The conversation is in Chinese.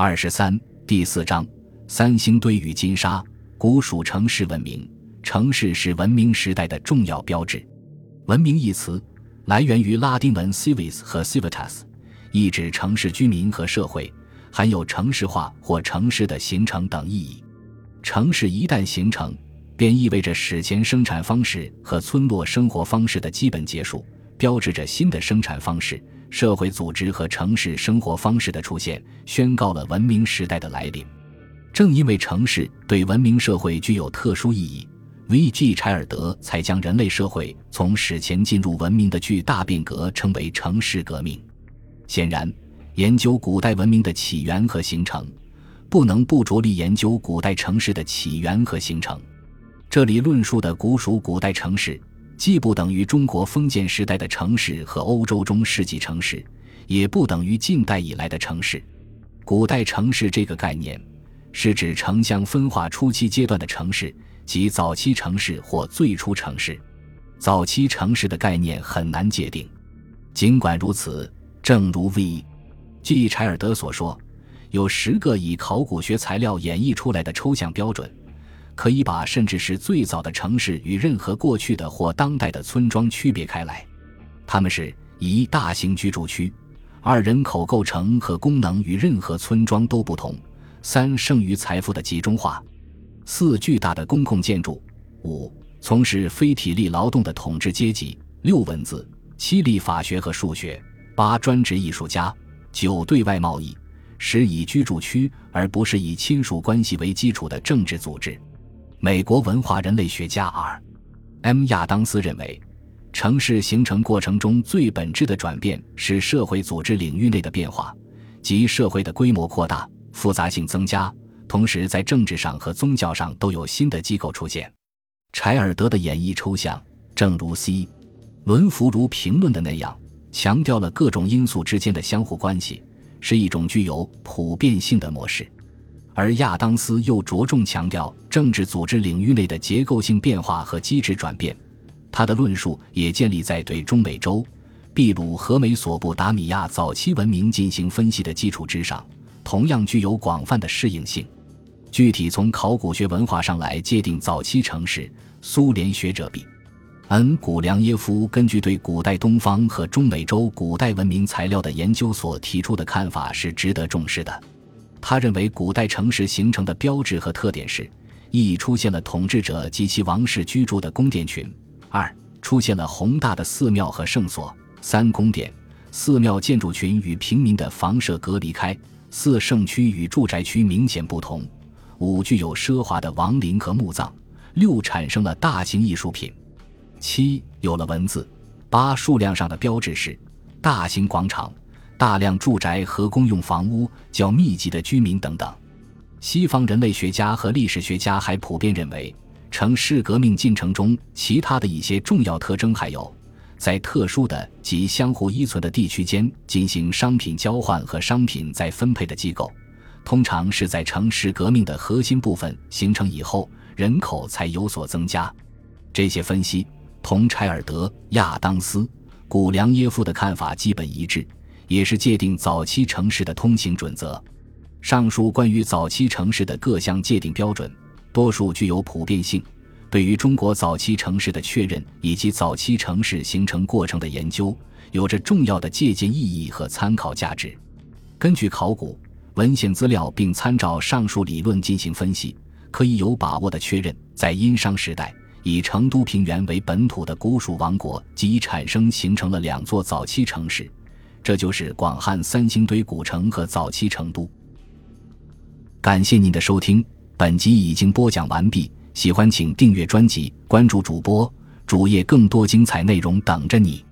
二十三第四章三星堆与金沙，古蜀城市文明。城市是文明时代的重要标志。文明一词来源于拉丁文 civis 和 civitas，意指城市居民和社会，含有城市化或城市的形成等意义。城市一旦形成，便意味着史前生产方式和村落生活方式的基本结束，标志着新的生产方式。社会组织和城市生活方式的出现，宣告了文明时代的来临。正因为城市对文明社会具有特殊意义，V.G. 柴尔德才将人类社会从史前进入文明的巨大变革称为城市革命。显然，研究古代文明的起源和形成，不能不着力研究古代城市的起源和形成。这里论述的古蜀古代城市。既不等于中国封建时代的城市和欧洲中世纪城市，也不等于近代以来的城市。古代城市这个概念，是指城乡分化初期阶段的城市，即早期城市或最初城市。早期城市的概念很难界定。尽管如此，正如 V.G. 柴尔德所说，有十个以考古学材料演绎出来的抽象标准。可以把甚至是最早的城市与任何过去的或当代的村庄区别开来。他们是：一、大型居住区；二、人口构成和功能与任何村庄都不同；三、剩余财富的集中化；四、巨大的公共建筑；五、从事非体力劳动的统治阶级；六、文字；七、立法学和数学；八、专职艺术家；九、对外贸易；十、以居住区而不是以亲属关系为基础的政治组织。美国文化人类学家 R.M. 亚当斯认为，城市形成过程中最本质的转变是社会组织领域内的变化，即社会的规模扩大、复杂性增加，同时在政治上和宗教上都有新的机构出现。柴尔德的演绎抽象，正如 C. 伦弗如评论的那样，强调了各种因素之间的相互关系，是一种具有普遍性的模式。而亚当斯又着重强调政治组织领域内的结构性变化和机制转变，他的论述也建立在对中美洲、秘鲁和美索不达米亚早期文明进行分析的基础之上，同样具有广泛的适应性。具体从考古学文化上来界定早期城市，苏联学者比恩古良耶夫根据对古代东方和中美洲古代文明材料的研究所提出的看法是值得重视的。他认为，古代城市形成的标志和特点是：一、出现了统治者及其王室居住的宫殿群；二、出现了宏大的寺庙和圣所；三、宫殿、寺庙建筑群与平民的房舍隔离开；四、圣区与住宅区明显不同；五、具有奢华的王陵和墓葬；六、产生了大型艺术品；七、有了文字；八、数量上的标志是大型广场。大量住宅和公用房屋、较密集的居民等等。西方人类学家和历史学家还普遍认为，城市革命进程中其他的一些重要特征还有：在特殊的及相互依存的地区间进行商品交换和商品再分配的机构，通常是在城市革命的核心部分形成以后，人口才有所增加。这些分析同柴尔德、亚当斯、古良耶夫的看法基本一致。也是界定早期城市的通行准则。上述关于早期城市的各项界定标准，多数具有普遍性，对于中国早期城市的确认以及早期城市形成过程的研究，有着重要的借鉴意义和参考价值。根据考古文献资料，并参照上述理论进行分析，可以有把握地确认，在殷商时代，以成都平原为本土的古蜀王国即已产生形成了两座早期城市。这就是广汉三星堆古城和早期成都。感谢您的收听，本集已经播讲完毕。喜欢请订阅专辑，关注主播主页，更多精彩内容等着你。